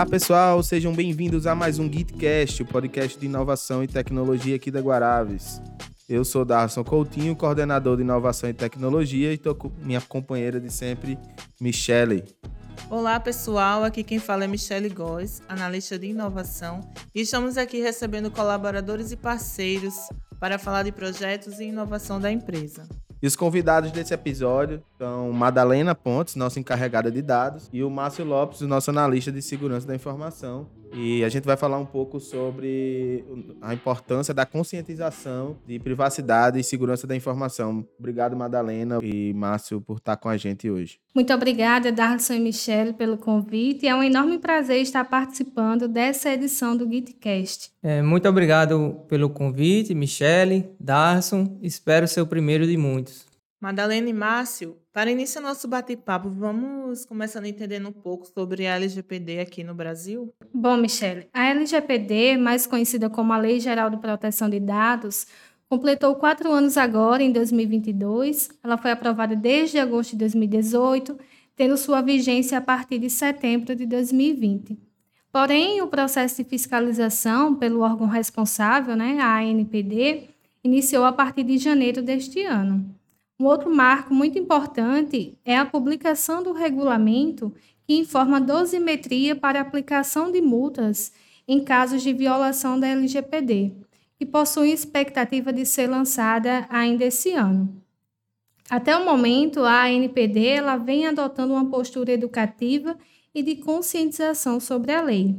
Olá pessoal, sejam bem-vindos a mais um GitCast, o podcast de inovação e tecnologia aqui da Guaraves. Eu sou Darson Coutinho, coordenador de inovação e tecnologia, e estou com minha companheira de sempre, Michele. Olá pessoal, aqui quem fala é Michele Góes, analista de inovação, e estamos aqui recebendo colaboradores e parceiros para falar de projetos e inovação da empresa. E os convidados desse episódio são Madalena Pontes, nossa encarregada de dados, e o Márcio Lopes, nosso analista de segurança da informação. E a gente vai falar um pouco sobre a importância da conscientização de privacidade e segurança da informação. Obrigado, Madalena e Márcio, por estar com a gente hoje. Muito obrigada, Darlison e Michelle, pelo convite. É um enorme prazer estar participando dessa edição do GitCast. É, muito obrigado pelo convite, Michelle, Darson. Espero ser o primeiro de muitos. Madalena e Márcio, para iniciar nosso bate-papo, vamos começando entendendo um pouco sobre a LGPD aqui no Brasil? Bom, Michele, a LGPD, mais conhecida como a Lei Geral de Proteção de Dados, completou quatro anos agora, em 2022. Ela foi aprovada desde agosto de 2018, tendo sua vigência a partir de setembro de 2020. Porém, o processo de fiscalização pelo órgão responsável, né, a ANPD, iniciou a partir de janeiro deste ano. Um outro marco muito importante é a publicação do regulamento que informa a dosimetria para aplicação de multas em casos de violação da LGPD, que possui expectativa de ser lançada ainda esse ano. Até o momento, a ANPD ela vem adotando uma postura educativa e de conscientização sobre a lei.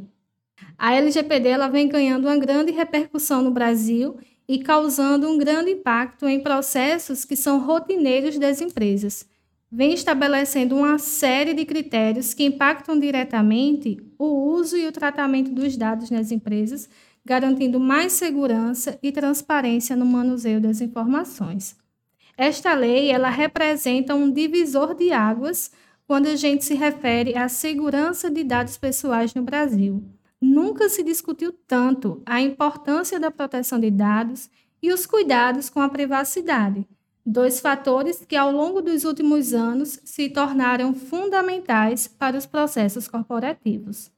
A LGPD vem ganhando uma grande repercussão no Brasil e causando um grande impacto em processos que são rotineiros das empresas. Vem estabelecendo uma série de critérios que impactam diretamente o uso e o tratamento dos dados nas empresas, garantindo mais segurança e transparência no manuseio das informações. Esta lei, ela representa um divisor de águas quando a gente se refere à segurança de dados pessoais no Brasil nunca se discutiu tanto a importância da proteção de dados e os cuidados com a privacidade, dois fatores que ao longo dos últimos anos se tornaram fundamentais para os processos corporativos.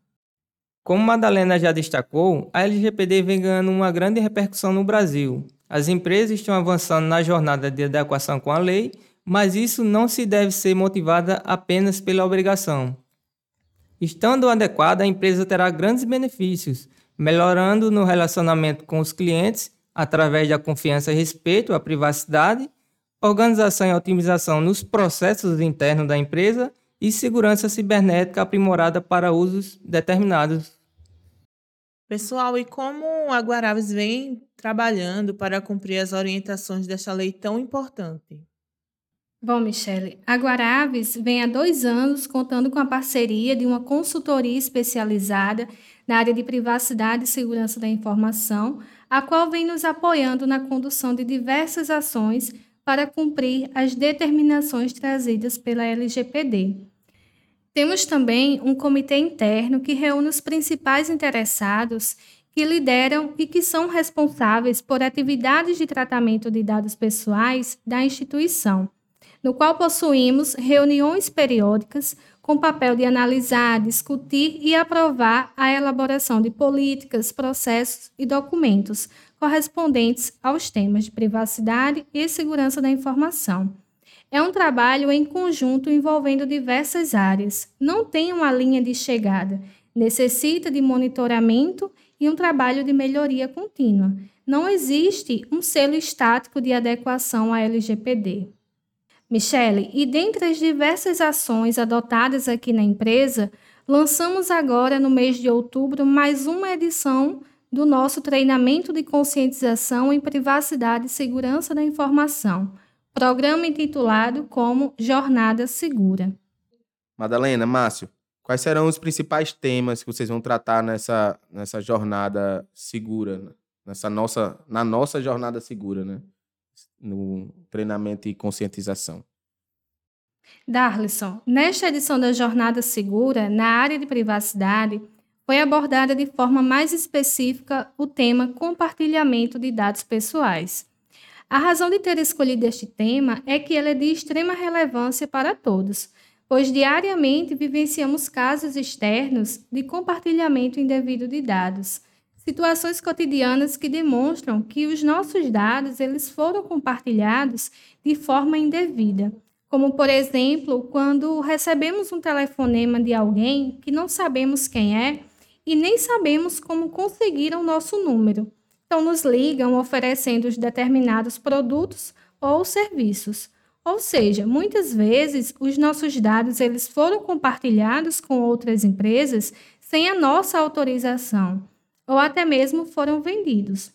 Como Madalena já destacou, a LGPD vem ganhando uma grande repercussão no Brasil. As empresas estão avançando na jornada de adequação com a lei, mas isso não se deve ser motivada apenas pela obrigação, Estando adequada, a empresa terá grandes benefícios, melhorando no relacionamento com os clientes através da confiança e respeito à privacidade, organização e otimização nos processos internos da empresa e segurança cibernética aprimorada para usos determinados. Pessoal, e como a Guaraves vem trabalhando para cumprir as orientações desta lei tão importante? Bom, Michele, a Guaraves vem há dois anos contando com a parceria de uma consultoria especializada na área de privacidade e segurança da informação, a qual vem nos apoiando na condução de diversas ações para cumprir as determinações trazidas pela LGPD. Temos também um comitê interno que reúne os principais interessados que lideram e que são responsáveis por atividades de tratamento de dados pessoais da instituição no qual possuímos reuniões periódicas com papel de analisar, discutir e aprovar a elaboração de políticas, processos e documentos correspondentes aos temas de privacidade e segurança da informação. É um trabalho em conjunto envolvendo diversas áreas, não tem uma linha de chegada, necessita de monitoramento e um trabalho de melhoria contínua. Não existe um selo estático de adequação à LGPD. Michele, e dentre as diversas ações adotadas aqui na empresa, lançamos agora no mês de outubro mais uma edição do nosso treinamento de conscientização em privacidade e segurança da informação, programa intitulado como Jornada Segura. Madalena, Márcio, quais serão os principais temas que vocês vão tratar nessa, nessa jornada segura, nessa nossa, na nossa jornada segura, né? No treinamento e conscientização. Darlison, nesta edição da Jornada Segura, na área de privacidade, foi abordada de forma mais específica o tema compartilhamento de dados pessoais. A razão de ter escolhido este tema é que ele é de extrema relevância para todos, pois diariamente vivenciamos casos externos de compartilhamento indevido de dados, situações cotidianas que demonstram que os nossos dados eles foram compartilhados de forma indevida, como por exemplo, quando recebemos um telefonema de alguém que não sabemos quem é e nem sabemos como conseguiram o nosso número. Então nos ligam oferecendo determinados produtos ou serviços. Ou seja, muitas vezes os nossos dados eles foram compartilhados com outras empresas sem a nossa autorização, ou até mesmo foram vendidos.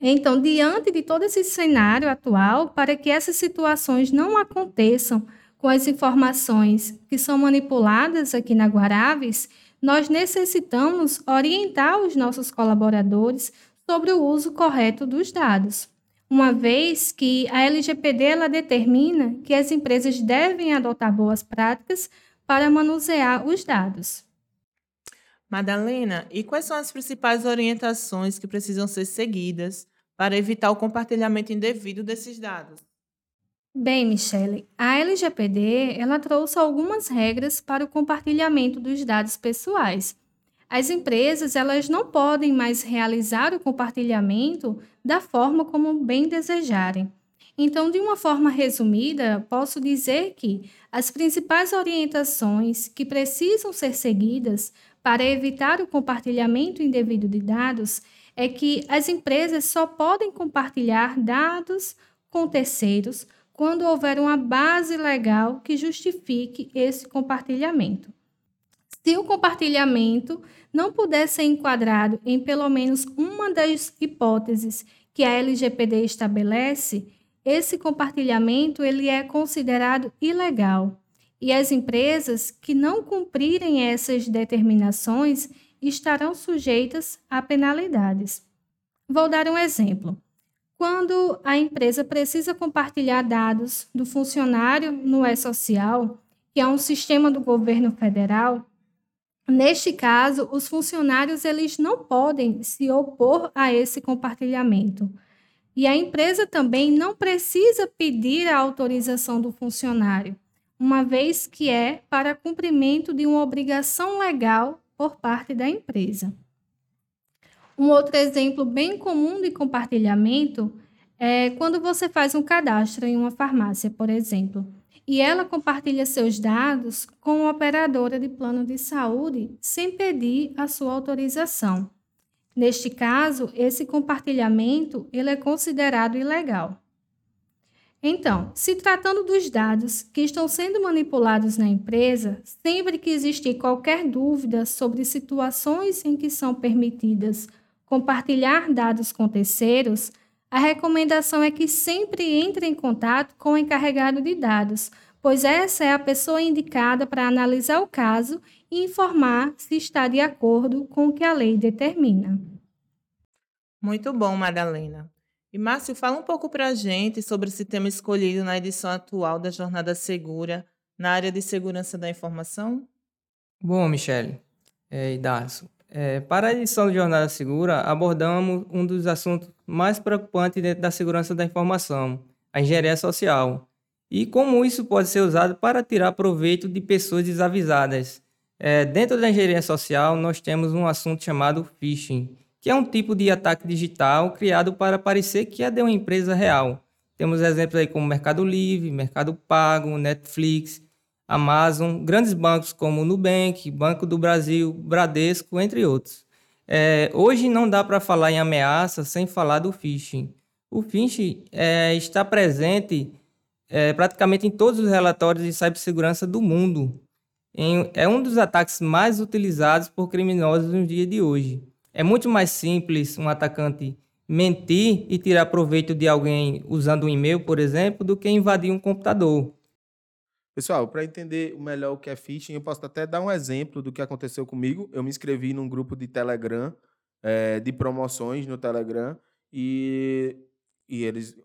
Então, diante de todo esse cenário atual, para que essas situações não aconteçam com as informações que são manipuladas aqui na Guaraves, nós necessitamos orientar os nossos colaboradores sobre o uso correto dos dados uma vez que a LGPD ela determina que as empresas devem adotar boas práticas para manusear os dados. Madalena, e quais são as principais orientações que precisam ser seguidas para evitar o compartilhamento indevido desses dados? Bem, Michele, a LGPD ela trouxe algumas regras para o compartilhamento dos dados pessoais as empresas elas não podem mais realizar o compartilhamento da forma como bem desejarem. Então, de uma forma resumida, posso dizer que as principais orientações que precisam ser seguidas para evitar o compartilhamento indevido de dados é que as empresas só podem compartilhar dados com terceiros quando houver uma base legal que justifique esse compartilhamento. Se o compartilhamento não puder ser enquadrado em pelo menos uma das hipóteses que a LGPD estabelece, esse compartilhamento ele é considerado ilegal. E as empresas que não cumprirem essas determinações estarão sujeitas a penalidades. Vou dar um exemplo. Quando a empresa precisa compartilhar dados do funcionário no E-Social, que é um sistema do governo federal, Neste caso, os funcionários eles não podem se opor a esse compartilhamento. E a empresa também não precisa pedir a autorização do funcionário, uma vez que é para cumprimento de uma obrigação legal por parte da empresa. Um outro exemplo bem comum de compartilhamento é quando você faz um cadastro em uma farmácia, por exemplo e ela compartilha seus dados com a operadora de plano de saúde sem pedir a sua autorização. Neste caso, esse compartilhamento ele é considerado ilegal. Então, se tratando dos dados que estão sendo manipulados na empresa, sempre que existir qualquer dúvida sobre situações em que são permitidas compartilhar dados com terceiros, a recomendação é que sempre entre em contato com o encarregado de dados, pois essa é a pessoa indicada para analisar o caso e informar se está de acordo com o que a lei determina. Muito bom, Madalena. E Márcio, fala um pouco para a gente sobre esse tema escolhido na edição atual da Jornada Segura na área de segurança da informação. Bom, Michele é, e Darcio, é, para a edição de Jornada Segura, abordamos um dos assuntos mais preocupantes dentro da segurança da informação, a engenharia social, e como isso pode ser usado para tirar proveito de pessoas desavisadas. É, dentro da engenharia social, nós temos um assunto chamado phishing, que é um tipo de ataque digital criado para parecer que é de uma empresa real. Temos exemplos aí como Mercado Livre, Mercado Pago, Netflix, Amazon, grandes bancos como Nubank, Banco do Brasil, Bradesco, entre outros. É, hoje não dá para falar em ameaça sem falar do phishing. O phishing é, está presente é, praticamente em todos os relatórios de cibersegurança do mundo. Em, é um dos ataques mais utilizados por criminosos no dia de hoje. É muito mais simples um atacante mentir e tirar proveito de alguém usando um e-mail, por exemplo, do que invadir um computador. Pessoal, para entender melhor o que é phishing, eu posso até dar um exemplo do que aconteceu comigo. Eu me inscrevi num grupo de Telegram, é, de promoções no Telegram, e, e eles,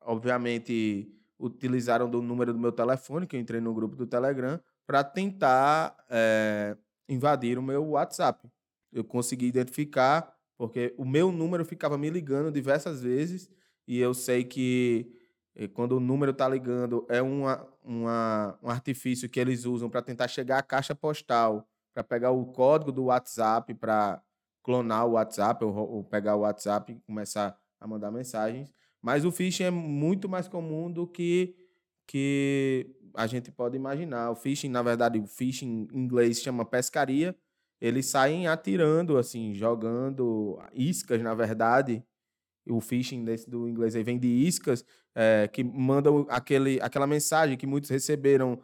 obviamente, utilizaram do número do meu telefone, que eu entrei no grupo do Telegram, para tentar é, invadir o meu WhatsApp. Eu consegui identificar, porque o meu número ficava me ligando diversas vezes, e eu sei que E quando o número está ligando, é uma, uma, um artifício que eles usam para tentar chegar à caixa postal, para pegar o código do WhatsApp, para clonar o WhatsApp, ou, ou, pegar o WhatsApp e começar a mandar mensagens. Mas o phishing é muito mais comum do que, que a gente pode imaginar. O phishing, na verdade, o phishing em inglês chama pescaria. Eles saem atirando, assim, jogando iscas, na verdade, o phishing desse do inglês aí vem de iscas, é, que mandam aquele, aquela mensagem que muitos receberam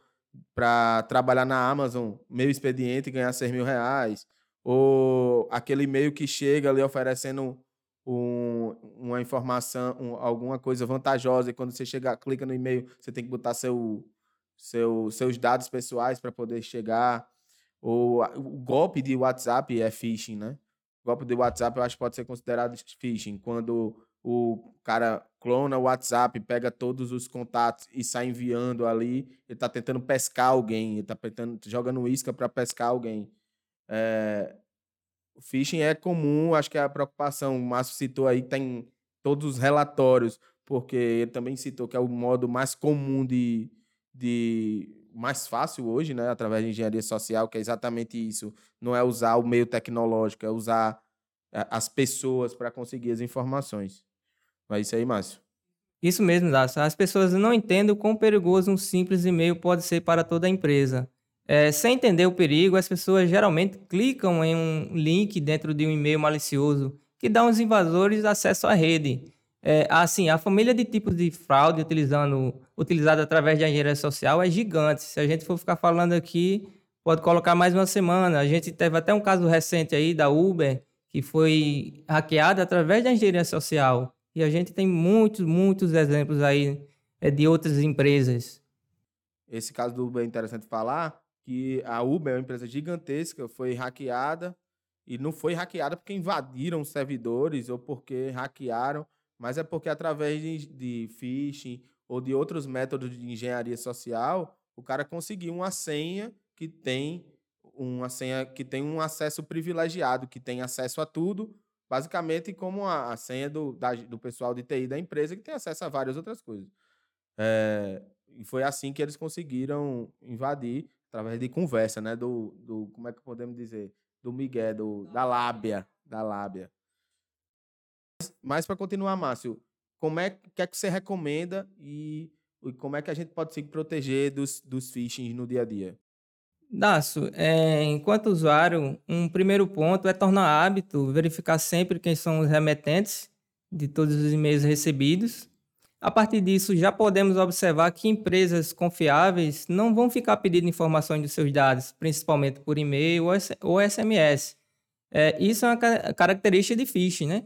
para trabalhar na Amazon, meio expediente ganhar 6 mil reais. Ou aquele e-mail que chega ali oferecendo um, uma informação, um, alguma coisa vantajosa, e quando você chega, clica no e-mail, você tem que botar seu, seu, seus dados pessoais para poder chegar. O golpe de WhatsApp é phishing, né? golpe de WhatsApp eu acho que pode ser considerado phishing, quando o cara clona o WhatsApp, pega todos os contatos e sai enviando ali, ele está tentando pescar alguém, ele está jogando isca para pescar alguém. É, o phishing é comum, acho que é a preocupação, o Márcio citou aí, tem todos os relatórios, porque ele também citou que é o modo mais comum de, de mais fácil hoje, né, através de engenharia social, que é exatamente isso. Não é usar o meio tecnológico, é usar eh, as pessoas para conseguir as informações. É isso aí, Márcio. Isso mesmo, Dácio. As pessoas não entendem o quão perigoso um simples e-mail pode ser para toda a empresa. É, sem entender o perigo, as pessoas geralmente clicam em um link dentro de um e-mail malicioso que dá aos invasores acesso à rede. É, assim, a família de tipos de fraude utilizando, utilizada através de engenharia social é gigante. Se a gente for ficar falando aqui, pode colocar mais uma semana. A gente teve até um caso recente aí da Uber, que foi hackeada através da engenharia social. E a gente tem muitos, muitos exemplos aí é, de outras empresas. Esse caso do Uber é interessante falar, que a Uber é uma empresa gigantesca, foi hackeada, e não foi hackeada porque invadiram servidores ou porque hackearam mas é porque através de, de phishing ou de outros métodos de engenharia social, o cara conseguiu uma senha que tem uma senha que tem um acesso privilegiado, que tem acesso a tudo, basicamente como a, a senha do, da, do pessoal de TI da empresa, que tem acesso a várias outras coisas. É, e foi assim que eles conseguiram invadir, através de conversa, né? Do, do como é que podemos dizer? Do Miguel, do, da lábia, da lábia. Mas para continuar, Márcio, como é que, é que você recomenda e, e, como é que a gente pode se proteger dos, dos phishing no dia a dia? Dácio, é, enquanto usuário, um primeiro ponto é tornar hábito verificar sempre quem são os remetentes de todos os e-mails recebidos. A partir disso, já podemos observar que empresas confiáveis não vão ficar pedindo informações dos seus dados, principalmente por e-mail ou SMS. É, isso é uma característica de phishing, né?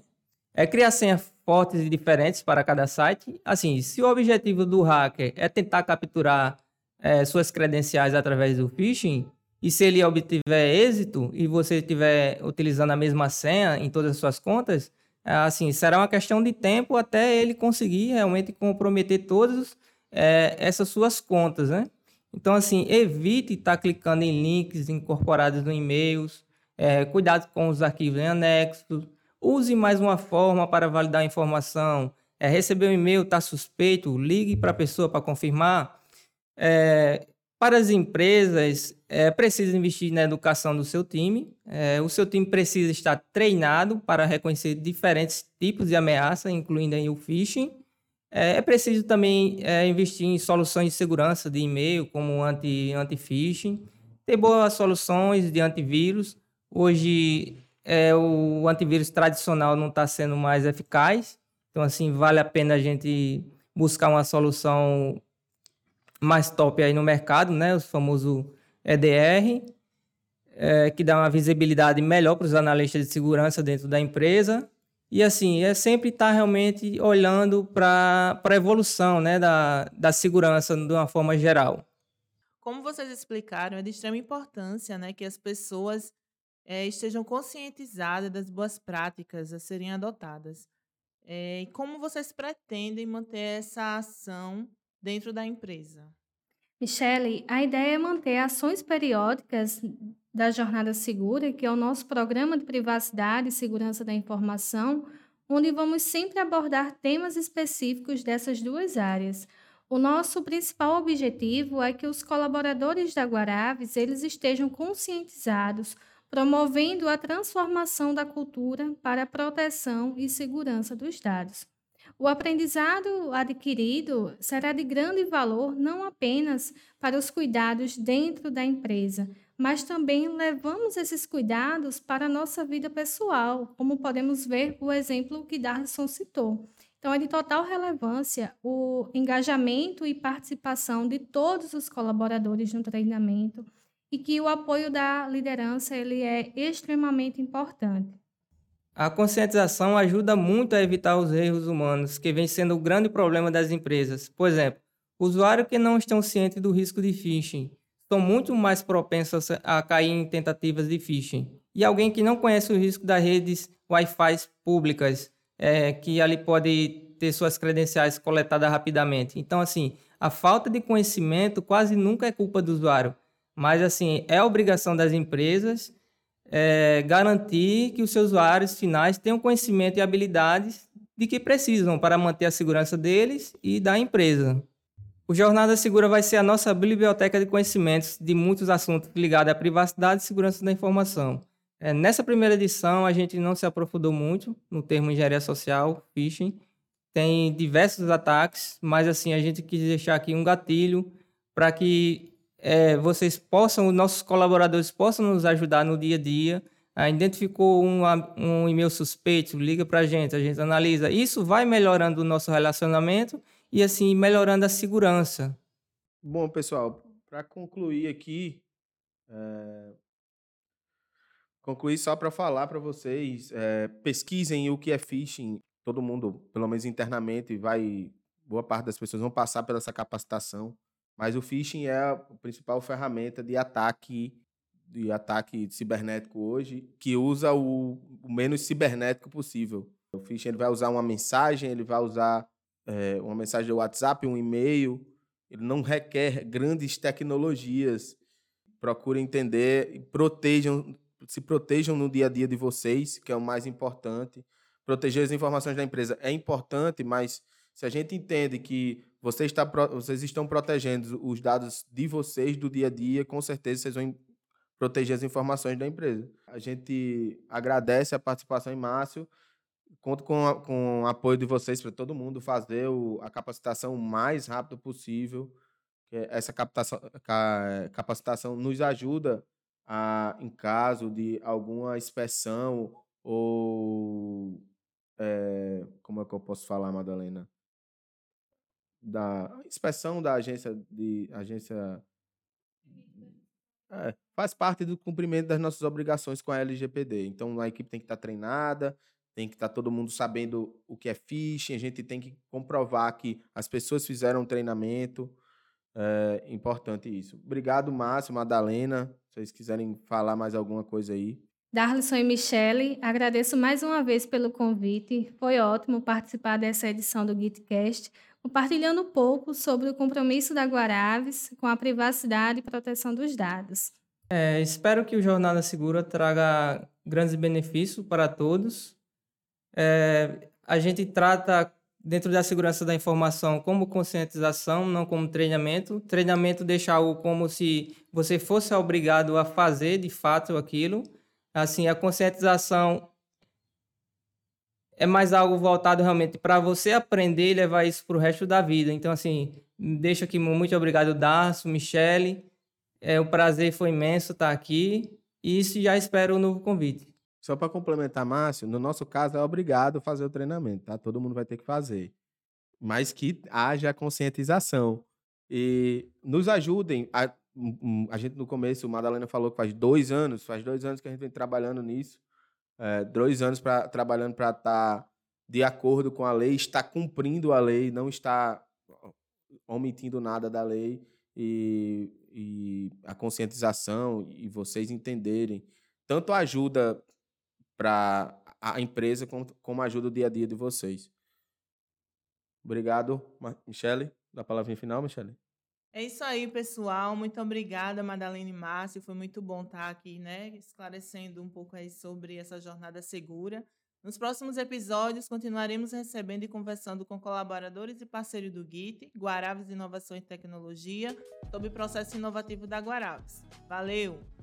É criar senhas fortes e diferentes para cada site. Assim, se o objetivo do hacker é tentar capturar é, suas credenciais através do phishing, e se ele obtiver êxito e você estiver utilizando a mesma senha em todas as suas contas, é, assim, será uma questão de tempo até ele conseguir realmente comprometer todas é, essas suas contas, né? Então, assim, evite estar clicando em links incorporados no e-mails, é, cuidado com os arquivos em anexos, Use mais uma forma para validar a informação. É, receber um e-mail, está suspeito, ligue para a pessoa para confirmar. É, para as empresas, é preciso investir na educação do seu time. É, o seu time precisa estar treinado para reconhecer diferentes tipos de ameaça, incluindo o phishing. É, é preciso também é, investir em soluções de segurança de e-mail, como anti-phishing, anti ter boas soluções de antivírus. Hoje, é, o antivírus tradicional não está sendo mais eficaz. Então, assim, vale a pena a gente buscar uma solução mais top aí no mercado, né? O famoso EDR, é, que dá uma visibilidade melhor para os analistas de segurança dentro da empresa. E, assim, é sempre estar tá realmente olhando para a evolução né, da, da segurança de uma forma geral. Como vocês explicaram, é de extrema importância né, que as pessoas é, estejam conscientizadas das boas práticas a serem adotadas. É, e como vocês pretendem manter essa ação dentro da empresa? Michele, a ideia é manter ações periódicas da Jornada Segura, que é o nosso programa de privacidade e segurança da informação, onde vamos sempre abordar temas específicos dessas duas áreas. O nosso principal objetivo é que os colaboradores da Guaraves eles estejam conscientizados, promovendo a transformação da cultura para a proteção e segurança dos dados. O aprendizado adquirido será de grande valor não apenas para os cuidados dentro da empresa, mas também levamos esses cuidados para a nossa vida pessoal, como podemos ver o exemplo que Darlison citou. Então, é de total relevância o engajamento e participação de todos os colaboradores no treinamento e que o apoio da liderança ele é extremamente importante. A conscientização ajuda muito a evitar os erros humanos, que vem sendo o grande problema das empresas. Por exemplo, usuários que não estão cientes do risco de phishing são muito mais propensos a cair em tentativas de phishing. E alguém que não conhece o risco das redes Wi-Fi públicas, é, que ali pode ter suas credenciais coletadas rapidamente. Então, assim, a falta de conhecimento quase nunca é culpa do usuário, mas, assim, é obrigação das empresas é, garantir que os seus usuários finais tenham conhecimento e habilidades de que precisam para manter a segurança deles e da empresa. O Jornada Segura vai ser a nossa biblioteca de conhecimentos de muitos assuntos ligados à privacidade e segurança da informação. É, nessa primeira edição, a gente não se aprofundou muito no termo engenharia social, phishing. Tem diversos ataques, mas assim, a gente quis deixar aqui um gatilho para que é, vocês possam, os nossos colaboradores possam nos ajudar no dia a dia. Ah, identificou um, um e-mail suspeito, liga para a gente, a gente analisa. Isso vai melhorando o nosso relacionamento e assim melhorando a segurança. Bom, pessoal, para concluir aqui, é... concluir só para falar para vocês, é... pesquisem o que é phishing. Todo mundo, pelo menos internamente, vai, boa parte das pessoas vão passar pela essa capacitação. Mas o phishing é a principal ferramenta de ataque de ataque cibernético hoje, que usa o, o menos cibernético possível. O phishing ele vai usar uma mensagem, ele vai usar é, uma mensagem de WhatsApp, um e-mail. Ele não requer grandes tecnologias. Procurem entender e protejam, se protejam no dia a dia de vocês, que é o mais importante. Proteger as informações da empresa é importante, mas se a gente entende que você está, vocês estão protegendo os dados de vocês do dia a dia, com certeza vocês vão proteger as informações da empresa. A gente agradece a participação em Márcio, conto com, a, com o apoio de vocês para todo mundo fazer o, a capacitação o mais rápido possível. Essa capacitação nos ajuda a, em caso de alguma inspeção ou é, como é que eu posso falar, Madalena? Da inspeção da agência de agência é, faz parte do cumprimento das nossas obrigações com a LGPD. Então a equipe tem que estar treinada, tem que estar todo mundo sabendo o que é phishing, a gente tem que comprovar que as pessoas fizeram um treinamento. É importante isso. Obrigado, Márcio, Madalena. Se vocês quiserem falar mais alguma coisa aí. Darlison e Michele, agradeço mais uma vez pelo convite. Foi ótimo participar dessa edição do GitCast compartilhando um pouco sobre o compromisso da Guaraves com a privacidade e proteção dos dados. É, espero que o Jornada Segura traga grandes benefícios para todos. É, a gente trata dentro da segurança da informação como conscientização, não como treinamento. Treinamento deixa algo como se você fosse obrigado a fazer de fato aquilo. Assim, a conscientização é mais algo voltado realmente para você aprender e levar isso para o resto da vida. Então, assim, deixo aqui muito obrigado, Darcio, Michele. É, o prazer foi imenso estar aqui e já espero um novo convite. Só para complementar, Márcio, no nosso caso é obrigado fazer o treinamento, tá? Todo mundo vai ter que fazer. Mas que haja conscientização. E nos ajudem. A, a gente no começo, o Madalena falou que faz dois anos, faz dois anos que a gente vem trabalhando nisso é, dois anos pra, trabalhando para estar tá de acordo com a lei, está cumprindo a lei, não está omitindo nada da lei e, e a conscientização e vocês entenderem tanto ajuda para a empresa como, como ajuda o dia a dia de vocês. Obrigado, Michele. Dá a palavrinha final, Michele. É isso aí, pessoal. Muito obrigada, Madalena e Márcio. Foi muito bom estar aqui, né, esclarecendo um pouco aí sobre essa jornada segura. Nos próximos episódios, continuaremos recebendo e conversando com colaboradores e parceiros do GIT, Guaraves Inovação e Tecnologia, sobre o processo inovativo da Guaraves. Valeu!